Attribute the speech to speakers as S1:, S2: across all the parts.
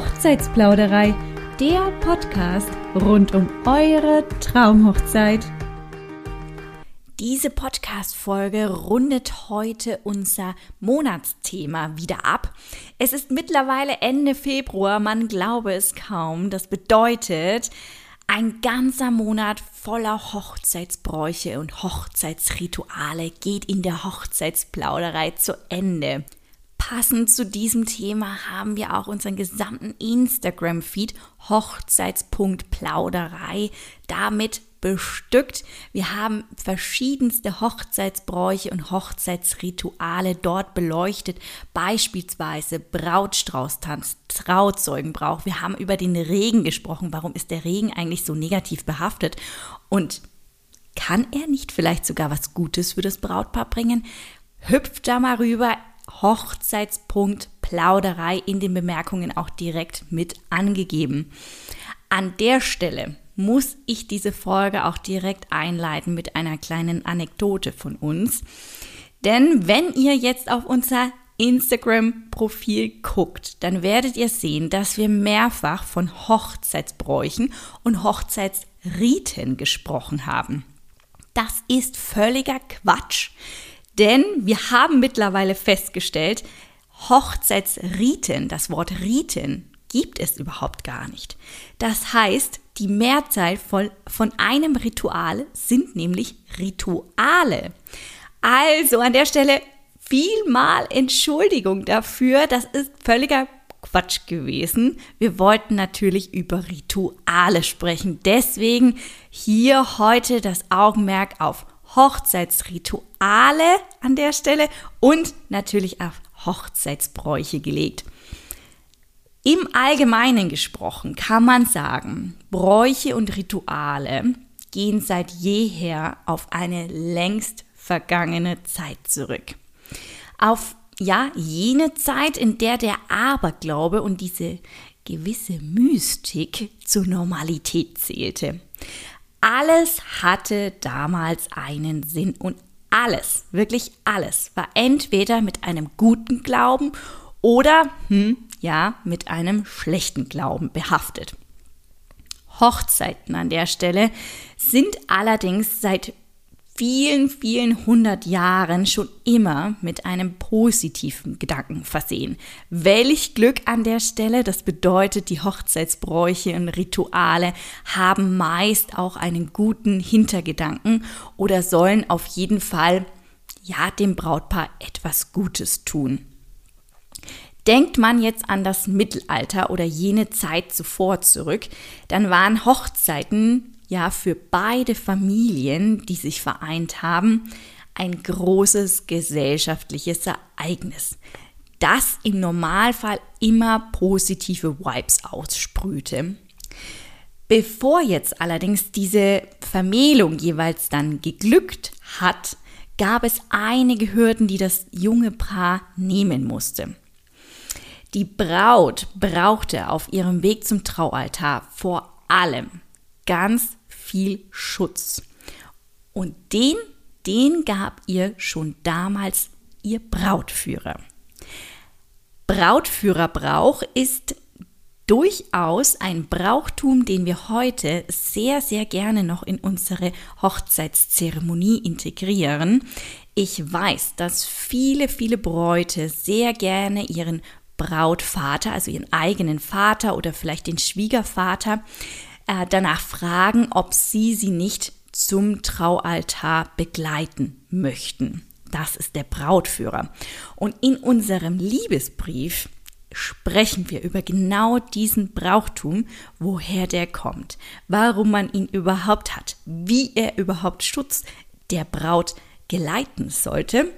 S1: Hochzeitsplauderei, der Podcast rund um eure Traumhochzeit.
S2: Diese Podcast-Folge rundet heute unser Monatsthema wieder ab. Es ist mittlerweile Ende Februar, man glaube es kaum. Das bedeutet, ein ganzer Monat voller Hochzeitsbräuche und Hochzeitsrituale geht in der Hochzeitsplauderei zu Ende. Passend zu diesem Thema haben wir auch unseren gesamten Instagram-Feed Hochzeitspunkt-Plauderei damit bestückt. Wir haben verschiedenste Hochzeitsbräuche und Hochzeitsrituale dort beleuchtet, beispielsweise Brautstraußtanz, Trauzeugenbrauch. Wir haben über den Regen gesprochen. Warum ist der Regen eigentlich so negativ behaftet? Und kann er nicht vielleicht sogar was Gutes für das Brautpaar bringen? Hüpft da mal rüber. Hochzeitspunkt Plauderei in den Bemerkungen auch direkt mit angegeben. An der Stelle muss ich diese Folge auch direkt einleiten mit einer kleinen Anekdote von uns. Denn wenn ihr jetzt auf unser Instagram-Profil guckt, dann werdet ihr sehen, dass wir mehrfach von Hochzeitsbräuchen und Hochzeitsriten gesprochen haben. Das ist völliger Quatsch, denn wir haben mittlerweile festgestellt, Hochzeitsriten, das Wort Riten gibt es überhaupt gar nicht. Das heißt, die Mehrzahl von, von einem Ritual sind nämlich Rituale. Also an der Stelle vielmal Entschuldigung dafür. Das ist völliger Quatsch gewesen. Wir wollten natürlich über Rituale sprechen. Deswegen hier heute das Augenmerk auf Hochzeitsrituale an der Stelle und natürlich auf Hochzeitsbräuche gelegt. Im Allgemeinen gesprochen kann man sagen, Bräuche und Rituale gehen seit jeher auf eine längst vergangene Zeit zurück. Auf ja, jene Zeit, in der der Aberglaube und diese gewisse Mystik zur Normalität zählte. Alles hatte damals einen Sinn und alles, wirklich alles, war entweder mit einem guten Glauben oder, hm, ja mit einem schlechten Glauben behaftet. Hochzeiten an der Stelle sind allerdings seit vielen, vielen hundert Jahren schon immer mit einem positiven Gedanken versehen. Welch Glück an der Stelle, das bedeutet, die Hochzeitsbräuche und Rituale haben meist auch einen guten Hintergedanken oder sollen auf jeden Fall ja dem Brautpaar etwas Gutes tun. Denkt man jetzt an das Mittelalter oder jene Zeit zuvor zurück, dann waren Hochzeiten ja für beide Familien, die sich vereint haben, ein großes gesellschaftliches Ereignis, das im Normalfall immer positive Vibes aussprühte. Bevor jetzt allerdings diese Vermählung jeweils dann geglückt hat, gab es einige Hürden, die das junge Paar nehmen musste. Die Braut brauchte auf ihrem Weg zum Traualtar vor allem ganz viel Schutz. Und den, den gab ihr schon damals ihr Brautführer. Brautführerbrauch ist durchaus ein Brauchtum, den wir heute sehr, sehr gerne noch in unsere Hochzeitszeremonie integrieren. Ich weiß, dass viele, viele Bräute sehr gerne ihren Brautvater, also ihren eigenen Vater oder vielleicht den Schwiegervater, äh, danach fragen, ob sie sie nicht zum Traualtar begleiten möchten. Das ist der Brautführer. Und in unserem Liebesbrief sprechen wir über genau diesen Brauchtum, woher der kommt, warum man ihn überhaupt hat, wie er überhaupt Schutz der Braut geleiten sollte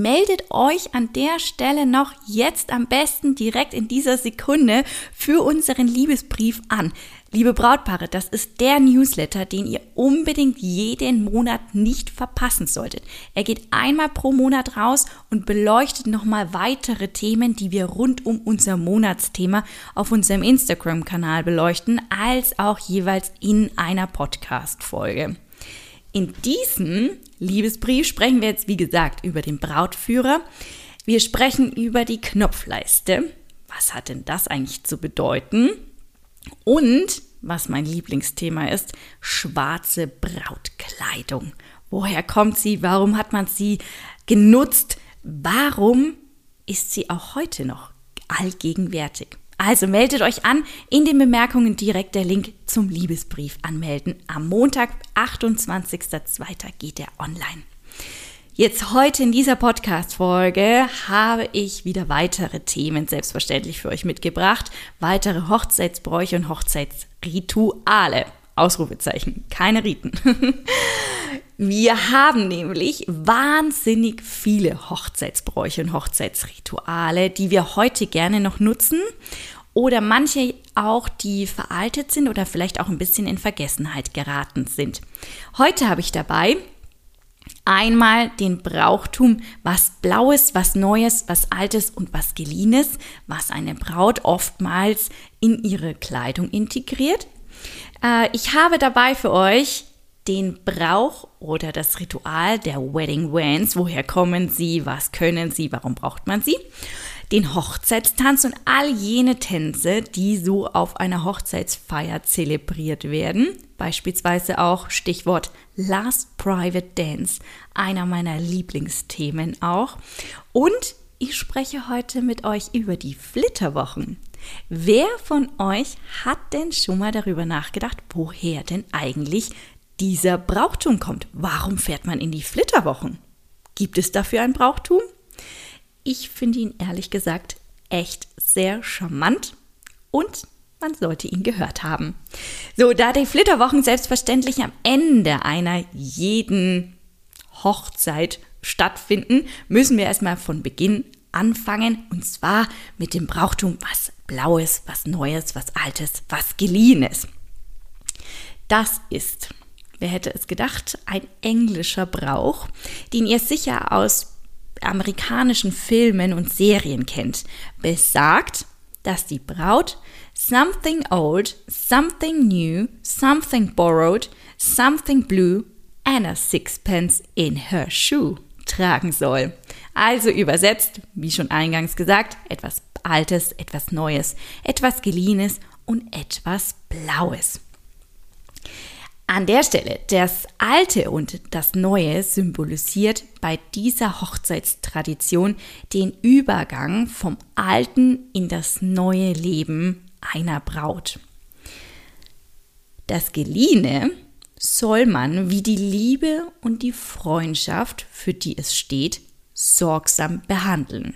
S2: meldet euch an der Stelle noch jetzt am besten direkt in dieser Sekunde für unseren Liebesbrief an. Liebe Brautpaare, das ist der Newsletter, den ihr unbedingt jeden Monat nicht verpassen solltet. Er geht einmal pro Monat raus und beleuchtet nochmal weitere Themen, die wir rund um unser Monatsthema auf unserem Instagram-Kanal beleuchten, als auch jeweils in einer Podcast-Folge. In diesem Liebesbrief sprechen wir jetzt, wie gesagt, über den Brautführer. Wir sprechen über die Knopfleiste. was hat denn das eigentlich zu bedeuten? Und, was mein Lieblingsthema ist, schwarze Brautkleidung. Woher kommt sie? Warum hat man sie genutzt? Warum ist sie auch heute noch allgegenwärtig? Also meldet euch an, in den Bemerkungen direkt der Link zum Liebesbrief anmelden. Am Montag, 28.02. geht er online. Jetzt heute in dieser Podcast-Folge habe ich wieder weitere Themen selbstverständlich für euch mitgebracht. Weitere Hochzeitsbräuche und Hochzeitsrituale. Ausrufezeichen, keine Riten. Wir haben nämlich wahnsinnig viele Hochzeitsbräuche und Hochzeitsrituale, die wir heute gerne noch nutzen oder manche auch, die veraltet sind oder vielleicht auch ein bisschen in Vergessenheit geraten sind. Heute habe ich dabei Einmal den Brauchtum, was Blaues, was Neues, was Altes und was Geliehenes, was eine Braut oftmals in ihre Kleidung integriert. Äh, ich habe dabei für euch den Brauch oder das Ritual der Wedding Wands. Woher kommen sie? Was können sie? Warum braucht man sie? Den Hochzeitstanz und all jene Tänze, die so auf einer Hochzeitsfeier zelebriert werden. Beispielsweise auch Stichwort Last Private Dance, einer meiner Lieblingsthemen auch. Und ich spreche heute mit euch über die Flitterwochen. Wer von euch hat denn schon mal darüber nachgedacht, woher denn eigentlich dieser Brauchtum kommt? Warum fährt man in die Flitterwochen? Gibt es dafür ein Brauchtum? Ich finde ihn ehrlich gesagt echt sehr charmant und man sollte ihn gehört haben. So, da die Flitterwochen selbstverständlich am Ende einer jeden Hochzeit stattfinden, müssen wir erstmal von Beginn anfangen und zwar mit dem Brauchtum, was Blaues, was Neues, was Altes, was Geliehenes. Das ist, wer hätte es gedacht, ein englischer Brauch, den ihr sicher aus amerikanischen Filmen und Serien kennt, besagt, dass die Braut something old, something new, something borrowed, something blue and a sixpence in her shoe tragen soll. Also übersetzt, wie schon eingangs gesagt, Altes, etwas Neues, etwas Geliehenes und etwas Blaues. An der Stelle, das Alte und das Neue symbolisiert bei dieser Hochzeitstradition den Übergang vom alten in das neue Leben einer Braut. Das Geliehene soll man wie die Liebe und die Freundschaft, für die es steht, sorgsam behandeln.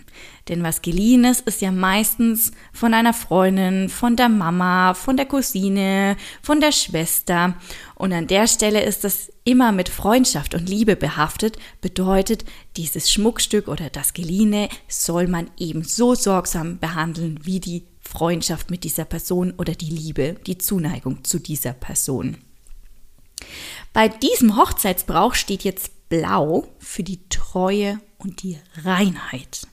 S2: Denn was geliehen ist, ist ja meistens von einer Freundin, von der Mama, von der Cousine, von der Schwester. Und an der Stelle ist das immer mit Freundschaft und Liebe behaftet, bedeutet, dieses Schmuckstück oder das Geliehene soll man eben so sorgsam behandeln wie die Freundschaft mit dieser Person oder die Liebe, die Zuneigung zu dieser Person. Bei diesem Hochzeitsbrauch steht jetzt Blau für die Treue und die Reinheit.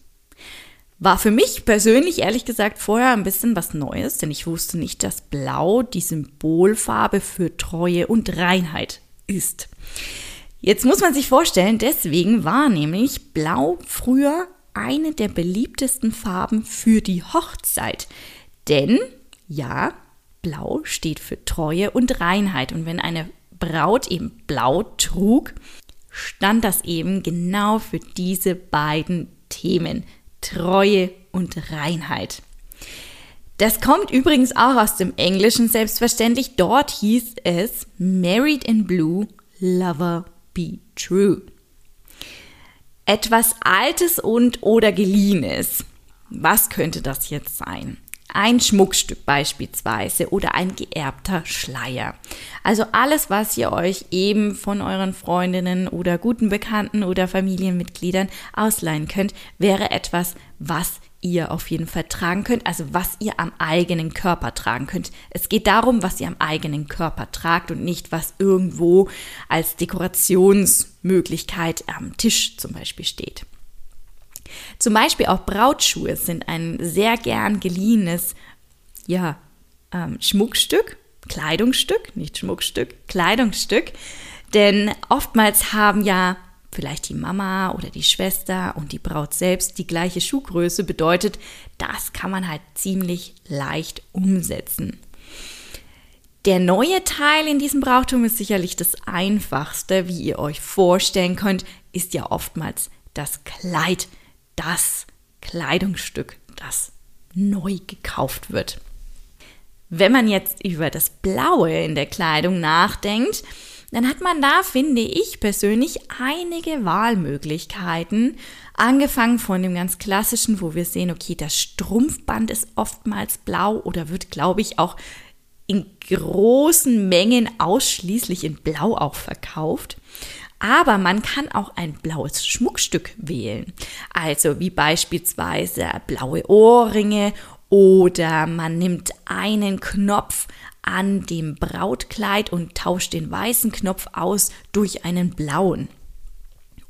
S2: War für mich persönlich ehrlich gesagt vorher ein bisschen was Neues, denn ich wusste nicht, dass Blau die Symbolfarbe für Treue und Reinheit ist. Jetzt muss man sich vorstellen, deswegen war nämlich Blau früher eine der beliebtesten Farben für die Hochzeit. Denn, ja, Blau steht für Treue und Reinheit. Und wenn eine Braut eben Blau trug, stand das eben genau für diese beiden Themen, Treue und Reinheit. Das kommt übrigens auch aus dem Englischen selbstverständlich. Dort hieß es Married in Blue, Lover be True. Etwas Altes und oder Geliehenes. Was könnte das jetzt sein? Ein Schmuckstück beispielsweise oder ein geerbter Schleier. Also alles, was ihr euch eben von euren Freundinnen oder guten Bekannten oder Familienmitgliedern ausleihen könnt, wäre etwas, was ihr auf jeden Fall tragen könnt, also was ihr am eigenen Körper tragen könnt. Es geht darum, was ihr am eigenen Körper tragt und nicht, was irgendwo als Dekorationsmöglichkeit am Tisch zum Beispiel steht. Zum Beispiel auch Brautschuhe sind ein sehr gern geliehenes ja, ähm, Schmuckstück, Kleidungsstück, nicht Schmuckstück, Kleidungsstück. Denn oftmals haben ja vielleicht die Mama oder die Schwester und die Braut selbst die gleiche Schuhgröße bedeutet, das kann man halt ziemlich leicht umsetzen. Der neue Teil in diesem Brauchtum ist sicherlich das einfachste, wie ihr euch vorstellen könnt, ist ja oftmals das Kleid, das Kleidungsstück, das neu gekauft wird. Wenn man jetzt über das Blaue in der Kleidung nachdenkt, dann hat man da, finde ich persönlich, einige Wahlmöglichkeiten. Angefangen von dem ganz klassischen, wo wir sehen, okay, das Strumpfband ist oftmals blau oder wird, glaube ich, auch in großen Mengen ausschließlich in Blau auch verkauft. Aber man kann auch ein blaues Schmuckstück wählen. Also wie beispielsweise blaue Ohrringe oder man nimmt einen Knopf an dem Brautkleid und tauscht den weißen Knopf aus durch einen blauen.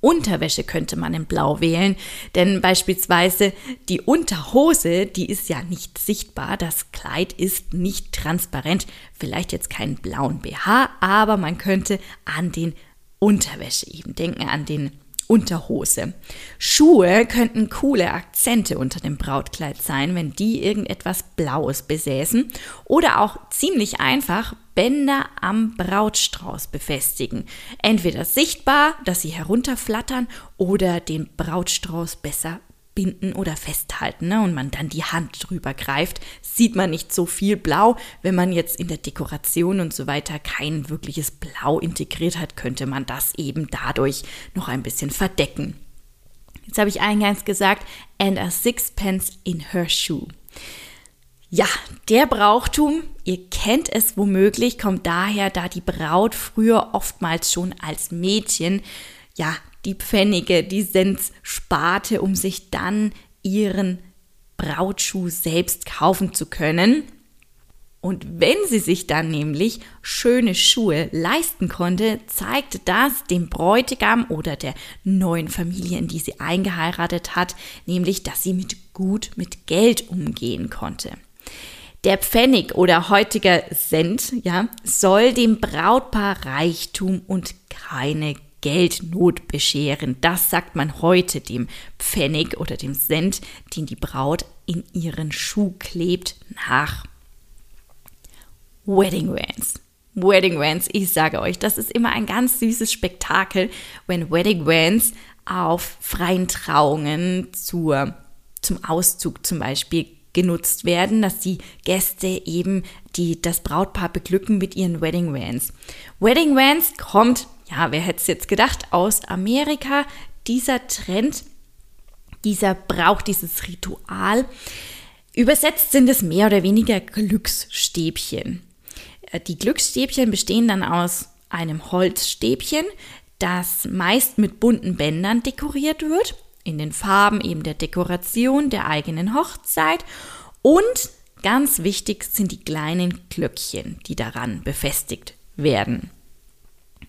S2: Unterwäsche könnte man in Blau wählen, denn beispielsweise die Unterhose, die ist ja nicht sichtbar, das Kleid ist nicht transparent, vielleicht jetzt keinen blauen BH, aber man könnte an den Unterwäsche eben denken, an den Unterhose. Schuhe könnten coole Akzente unter dem Brautkleid sein, wenn die irgendetwas Blaues besäßen. Oder auch ziemlich einfach Bänder am Brautstrauß befestigen. Entweder sichtbar, dass sie herunterflattern oder den Brautstrauß besser binden oder festhalten ne? und man dann die Hand drüber greift, sieht man nicht so viel Blau. Wenn man jetzt in der Dekoration und so weiter kein wirkliches Blau integriert hat, könnte man das eben dadurch noch ein bisschen verdecken. Jetzt habe ich eingangs gesagt, and a sixpence in her shoe. Ja, der Brauchtum, ihr kennt es womöglich, kommt daher, da die Braut früher oftmals schon als Mädchen ja die Pfennige, die Cents sparte, um sich dann ihren Brautschuh selbst kaufen zu können. Und wenn sie sich dann nämlich schöne Schuhe leisten konnte, zeigte das dem Bräutigam oder der neuen Familie, in die sie eingeheiratet hat, nämlich, dass sie mit gut mit Geld umgehen konnte. Der Pfennig oder heutiger Cent, ja, soll dem Brautpaar Reichtum und keine Geldnot bescheren. Das sagt man heute dem Pfennig oder dem Cent, den die Braut in ihren Schuh klebt, nach. Wedding Vans. Wedding Vans, ich sage euch, das ist immer ein ganz süßes Spektakel, wenn Wedding Vans auf freien Trauungen zur, zum Auszug zum Beispiel genutzt werden, dass die Gäste eben die, das Brautpaar beglücken mit ihren Wedding Vans. Wedding Vans kommt ja, wer hätte es jetzt gedacht, aus Amerika, dieser Trend, dieser Brauch, dieses Ritual. Übersetzt sind es mehr oder weniger Glücksstäbchen. Äh, die Glücksstäbchen bestehen dann aus einem Holzstäbchen, das meist mit bunten Bändern dekoriert wird, in den Farben eben der Dekoration der eigenen Hochzeit und ganz wichtig sind die kleinen Glöckchen, die daran befestigt werden.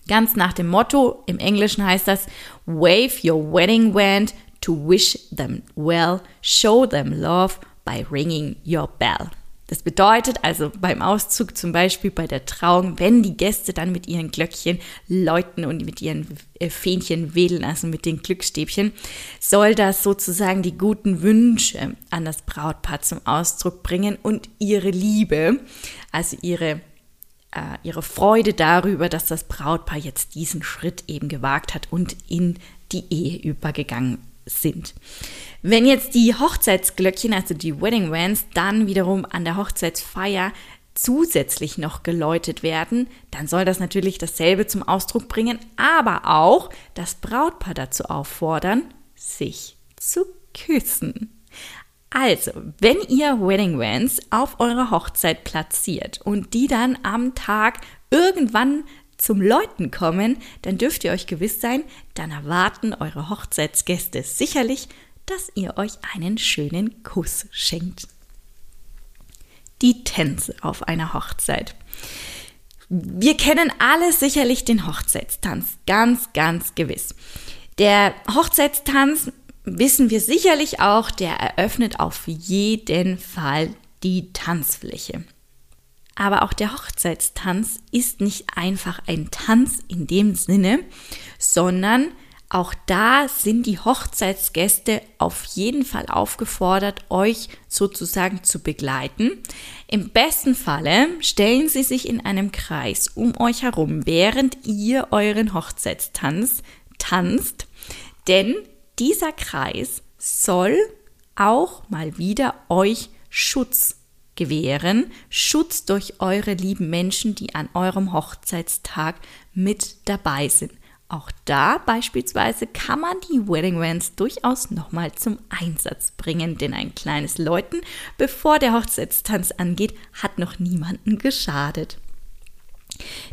S2: Ganz nach dem Motto, im Englischen heißt das, Wave your wedding wand to wish them well, show them love by ringing your bell. Das bedeutet also beim Auszug zum Beispiel bei der Trauung, wenn die Gäste dann mit ihren Glöckchen läuten und mit ihren äh, Fähnchen wedeln, also mit den Glückstäbchen, soll das sozusagen die guten Wünsche an das Brautpaar zum Ausdruck bringen und ihre Liebe, also ihre ihre Freude darüber, dass das Brautpaar jetzt diesen Schritt eben gewagt hat und in die Ehe übergegangen sind. Wenn jetzt die Hochzeitsglöckchen, also die Wedding Vans, dann wiederum an der Hochzeitsfeier zusätzlich noch geläutet werden, dann soll das natürlich dasselbe zum Ausdruck bringen, aber auch das Brautpaar dazu auffordern, sich zu küssen. Also, wenn ihr Wedding Vans auf eurer Hochzeit platziert und die dann am Tag irgendwann zum Läuten kommen, dann dürft ihr euch gewiss sein, dann erwarten eure Hochzeitsgäste sicherlich, dass ihr euch einen schönen Kuss schenkt. Die Tänze auf einer Hochzeit. Wir kennen alle sicherlich den Hochzeitstanz, ganz, ganz gewiss. Der Hochzeitstanz wissen wir sicherlich auch, der eröffnet auf jeden Fall die Tanzfläche. Aber auch der Hochzeitstanz ist nicht einfach ein Tanz in dem Sinne, sondern Auch da sind die Hochzeitsgäste auf jeden Fall aufgefordert, euch sozusagen zu begleiten. Im besten Falle stellen sie sich in einem Kreis um euch herum, während ihr euren Hochzeitstanz tanzt, denn dieser Kreis soll auch mal wieder euch Schutz gewähren, Schutz durch eure lieben Menschen, die an eurem Hochzeitstag mit dabei sind. Auch da beispielsweise kann man die Wedding Vans durchaus nochmal zum Einsatz bringen, denn ein kleines Läuten, bevor der Hochzeitstanz angeht, hat noch niemanden geschadet.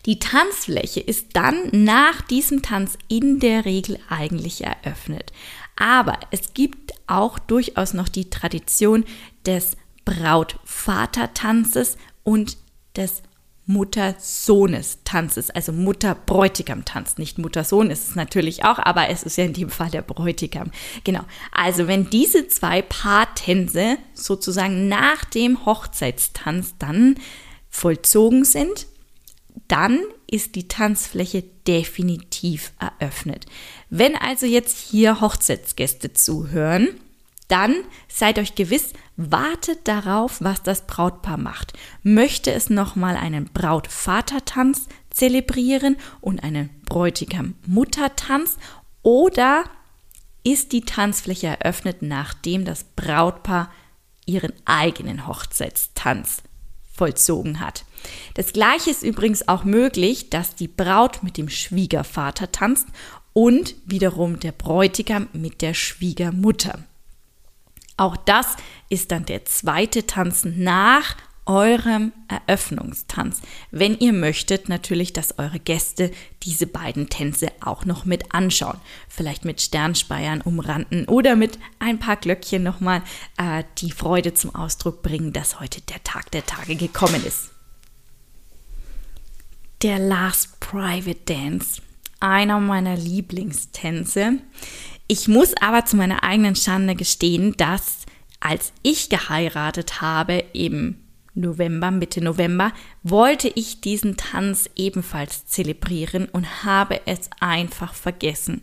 S2: Die Tanzfläche ist dann nach diesem Tanz in der Regel eigentlich eröffnet. Aber es gibt auch durchaus noch die Tradition des Braut-Vater-Tanzes und des Mutter-Sohnes-Tanzes, also Mutter-Bräutigam-Tanz. Nicht Mutter-Sohn ist es natürlich auch, aber es ist ja in dem Fall der Bräutigam. Genau. Also wenn diese zwei Paartänze sozusagen nach dem Hochzeitstanz dann vollzogen sind, dann ist die Tanzfläche definitiv eröffnet. Wenn also jetzt hier Hochzeitsgäste zuhören, dann seid euch gewiss, wartet darauf, was das Brautpaar macht. Möchte es nochmal einen Braut-Vater-Tanz zelebrieren und einen Bräutigam-Mutter-Tanz oder ist die Tanzfläche eröffnet, nachdem das Brautpaar ihren eigenen Hochzeitstanz vollzogen hat. Das gleiche ist übrigens auch möglich, dass die Braut mit dem Schwiegervater tanzt und wiederum der Bräutigam mit der Schwiegermutter. Auch das ist dann der zweite Tanz nach eurem Eröffnungstanz. Wenn ihr möchtet, natürlich, dass eure Gäste diese beiden Tänze auch noch mit anschauen. Vielleicht mit Sternspeiern umranden oder mit ein paar Glöckchen nochmal äh, die Freude zum Ausdruck bringen, dass heute der Tag der Tage gekommen ist. Der Last Private Dance. Einer meiner Lieblingstänze. Ich muss aber zu meiner eigenen Schande gestehen, dass als ich geheiratet habe, im November, Mitte November, wollte ich diesen Tanz ebenfalls zelebrieren und habe es einfach vergessen.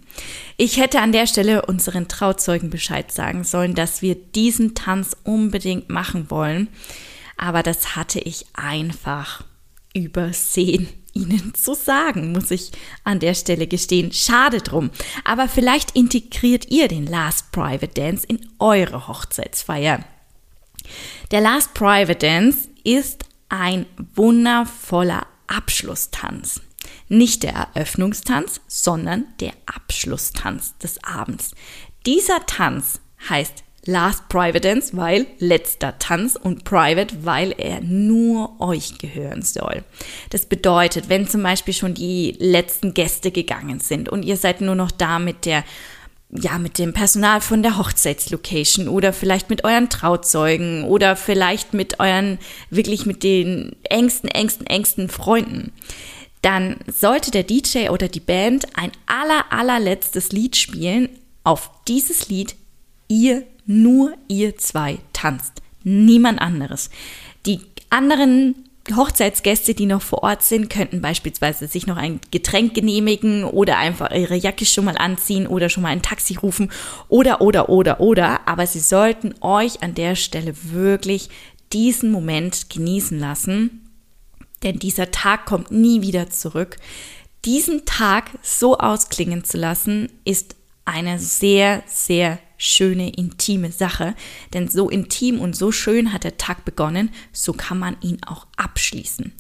S2: Ich hätte an der Stelle unseren Trauzeugen Bescheid sagen sollen, dass wir diesen Tanz unbedingt machen wollen, aber das hatte ich einfach übersehen. Ihnen zu sagen, muss ich an der Stelle gestehen. Schade drum. Aber vielleicht integriert ihr den Last Private Dance in eure Hochzeitsfeier. Der Last Private Dance ist ein wundervoller Abschlusstanz. Nicht der Eröffnungstanz, sondern der Abschlusstanz des Abends. Dieser Tanz heißt Last Private Dance, weil letzter Tanz und Private, weil er nur euch gehören soll. Das bedeutet, wenn zum Beispiel schon die letzten Gäste gegangen sind und ihr seid nur noch da mit der ja, mit dem Personal von der Hochzeitslocation oder vielleicht mit euren Trauzeugen oder vielleicht mit euren, wirklich mit den engsten, engsten, engsten Freunden. Dann sollte der DJ oder die Band ein aller, allerletztes Lied spielen. Auf dieses Lied ihr nur ihr zwei tanzt. Niemand anderes. Die anderen Hochzeitsgäste, die noch vor Ort sind, könnten beispielsweise sich noch ein Getränk genehmigen oder einfach ihre Jacke schon mal anziehen oder schon mal ein Taxi rufen oder, oder, oder, oder. Aber sie sollten euch an der Stelle wirklich diesen Moment genießen lassen, denn dieser Tag kommt nie wieder zurück. Diesen Tag so ausklingen zu lassen, ist eine sehr, sehr schöne, intime Sache. Denn so intim und so schön hat der Tag begonnen, so kann man ihn auch abschließen.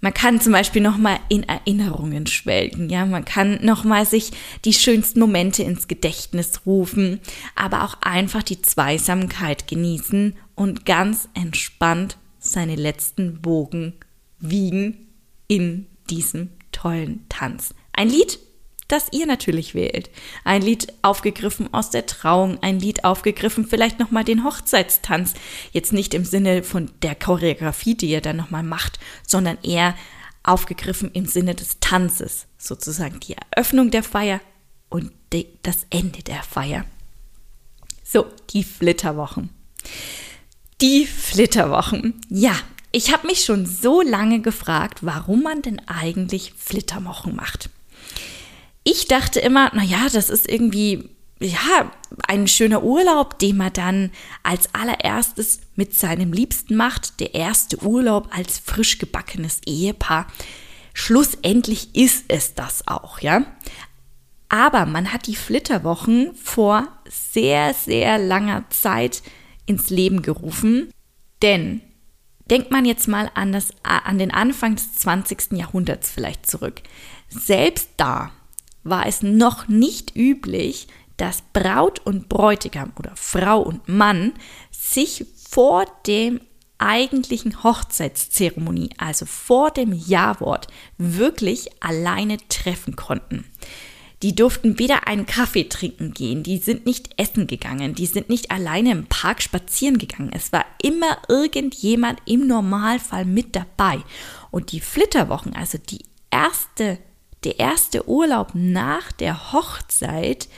S2: Man kann zum Beispiel nochmal in Erinnerungen schwelgen, ja, man kann nochmal sich die schönsten Momente ins Gedächtnis rufen, aber auch einfach die Zweisamkeit genießen und ganz entspannt seine letzten Bogen wiegen in diesem tollen Tanz. Ein Lied, das ihr natürlich wählt. Ein Lied aufgegriffen aus der Trauung, ein Lied aufgegriffen, vielleicht nochmal den Hochzeitstanz. Jetzt nicht im Sinne von der Choreografie, die ihr dann nochmal macht, sondern eher aufgegriffen im Sinne des Tanzes. Sozusagen die Eröffnung der Feier und die, das Ende der Feier. So, die Flitterwochen. Die Flitterwochen. Ja, ich habe mich schon so lange gefragt, warum man denn eigentlich Flitterwochen macht. Ich dachte immer, naja, das ist irgendwie, ja, ein schöner Urlaub, den man dann als allererstes mit seinem Liebsten macht. Der erste Urlaub als frisch gebackenes Ehepaar. Schlussendlich ist es das auch, ja. Aber man hat die Flitterwochen vor sehr, sehr langer Zeit ins Leben gerufen. Denn denkt man jetzt mal an, das, an den Anfang des 20. Jahrhunderts vielleicht zurück. Selbst da war es noch nicht üblich, dass Braut und Bräutigam oder Frau und Mann sich vor dem eigentlichen Hochzeitszeremonie, also vor dem Ja-Wort, wirklich alleine treffen konnten. Die durften weder einen Kaffee trinken gehen, die sind nicht essen gegangen, die sind nicht alleine im Park spazieren gegangen. Es war immer irgendjemand im Normalfall mit dabei. Und die Flitterwochen, also die erste, der erste Urlaub nach der Hochzeit,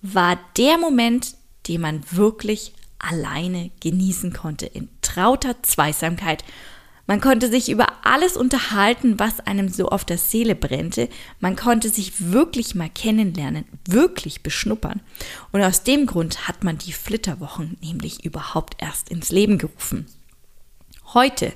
S2: war der Moment, den man wirklich alleine genießen konnte, in trauter Zweisamkeit man konnte sich über alles unterhalten, was einem so auf der Seele brennte. Man konnte sich wirklich mal kennenlernen, wirklich beschnuppern. Und aus dem Grund hat man die Flitterwochen nämlich überhaupt erst ins Leben gerufen. Heute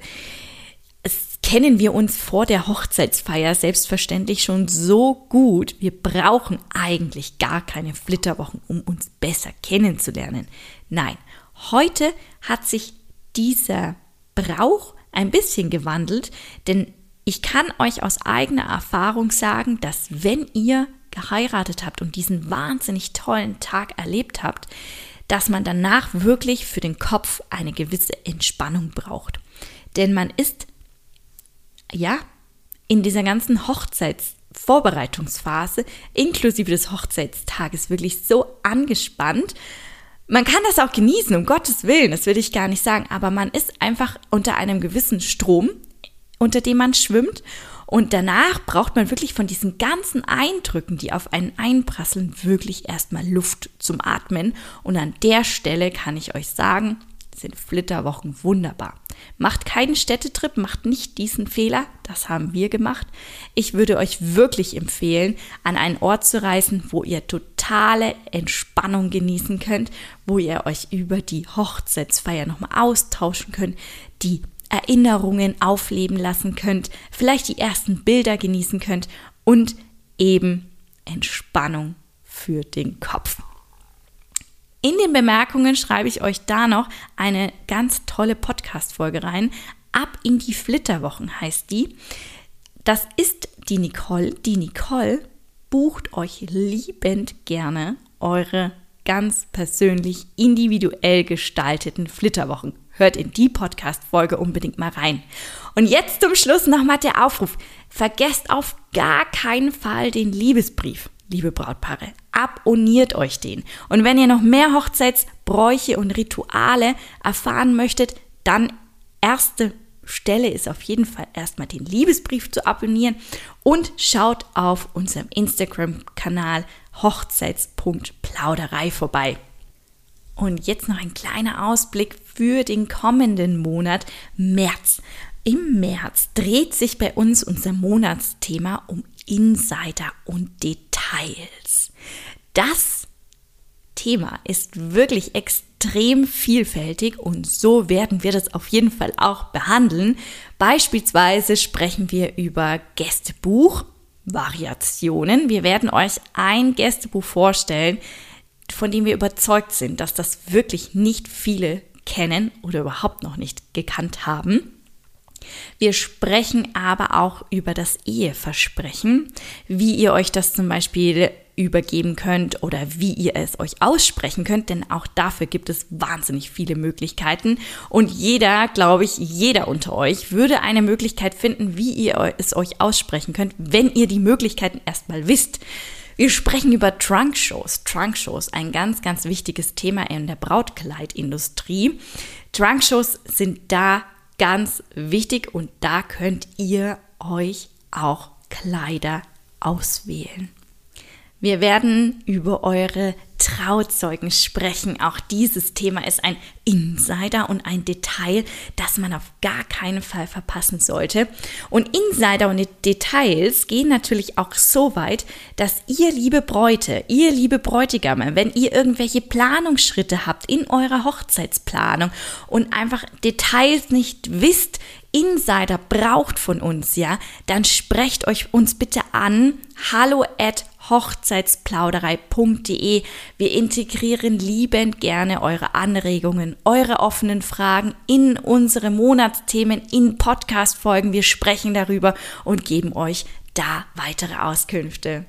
S2: kennen wir uns vor der Hochzeitsfeier selbstverständlich schon so gut. Wir brauchen eigentlich gar keine Flitterwochen, um uns besser kennenzulernen. Nein, heute hat sich dieser Brauch ein bisschen gewandelt, denn ich kann euch aus eigener Erfahrung sagen, dass wenn ihr geheiratet habt und diesen wahnsinnig tollen Tag erlebt habt, dass man danach wirklich für den Kopf eine gewisse Entspannung braucht. Denn man ist, ja, in dieser ganzen Hochzeitsvorbereitungsphase inklusive des Hochzeitstages wirklich so angespannt man kann das auch genießen, um Gottes Willen, das will ich gar nicht sagen, aber man ist einfach unter einem gewissen Strom, unter dem man schwimmt. Und danach braucht man wirklich von diesen ganzen Eindrücken, die auf einen einprasseln, wirklich erstmal Luft zum Atmen. Und an der Stelle kann ich euch sagen, sind Flitterwochen wunderbar. Macht keinen Städtetrip, macht nicht diesen Fehler, das haben wir gemacht. Ich würde euch wirklich empfehlen, an einen Ort zu reisen, wo ihr totale Entspannung genießen könnt, wo ihr euch über die Hochzeitsfeier nochmal austauschen könnt, die Erinnerungen aufleben lassen könnt, vielleicht die ersten Bilder genießen könnt und eben Entspannung für den Kopf. In den Bemerkungen schreibe ich euch da noch eine ganz tolle Podcast-Folge rein. Ab in die Flitterwochen heißt die. Das ist die Nicole. Die Nicole bucht euch liebend gerne eure ganz persönlich individuell gestalteten Flitterwochen. Hört in die Podcast-Folge unbedingt mal rein. Und jetzt zum Schluss nochmal der Aufruf. Vergesst auf gar keinen Fall den Liebesbrief liebe Brautpaare, abonniert euch den. Und wenn ihr noch mehr Hochzeitsbräuche und Rituale erfahren möchtet, dann erste Stelle ist auf jeden Fall erstmal den Liebesbrief zu abonnieren und schaut auf unserem Instagram-Kanal hochzeits.plauderei vorbei. Und jetzt noch ein kleiner Ausblick für den kommenden Monat März. Im März dreht sich bei uns unser Monatsthema um Insider und Details. Das Thema ist wirklich extrem vielfältig und so werden wir das auf jeden Fall auch behandeln. Beispielsweise sprechen wir über Gästebuch, Variationen. Wir werden euch ein Gästebuch vorstellen, von dem wir überzeugt sind, dass das wirklich nicht viele kennen oder überhaupt noch nicht gekannt haben. Wir sprechen aber auch über das Eheversprechen, wie ihr euch das zum Beispiel übergeben könnt oder wie ihr es euch aussprechen könnt, denn auch dafür gibt es wahnsinnig viele Möglichkeiten und jeder, glaube ich, jeder unter euch würde eine Möglichkeit finden, wie ihr es euch aussprechen könnt, wenn ihr die Möglichkeiten erstmal wisst. Wir sprechen über Trunk-Shows. Trunk-Shows, ein ganz, ganz wichtiges Thema in der Brautkleidindustrie. Trunk-Shows sind da ganz wichtig und da könnt ihr euch auch Kleider auswählen. Wir werden über eure Trauzeugen sprechen. Auch dieses Thema ist ein Insider und ein Detail, das man auf gar keinen Fall verpassen sollte. Und Insider und Details gehen natürlich auch so weit, dass ihr, liebe Bräute, ihr, liebe Bräutigame, wenn ihr irgendwelche Planungsschritte habt in eurer Hochzeitsplanung und einfach Details nicht wisst, Insider braucht von uns, ja, dann sprecht euch uns bitte an. Hallo at hochzeitsplauderei.de. Wir integrieren liebend gerne eure Anregungen, eure offenen Fragen in unsere Monatsthemen, in Podcast-Folgen. Wir sprechen darüber und geben euch da weitere Auskünfte.